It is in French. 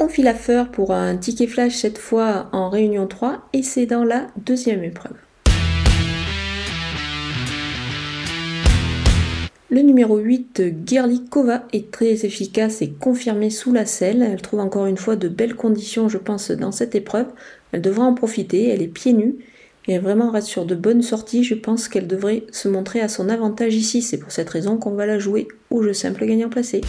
On file à pour un ticket flash cette fois en réunion 3 et c'est dans la deuxième épreuve. Le numéro 8, Gerlikova, est très efficace et confirmée sous la selle. Elle trouve encore une fois de belles conditions, je pense, dans cette épreuve. Elle devra en profiter, elle est pieds nus et elle vraiment reste sur de bonnes sorties. Je pense qu'elle devrait se montrer à son avantage ici. C'est pour cette raison qu'on va la jouer au jeu simple gagnant placé.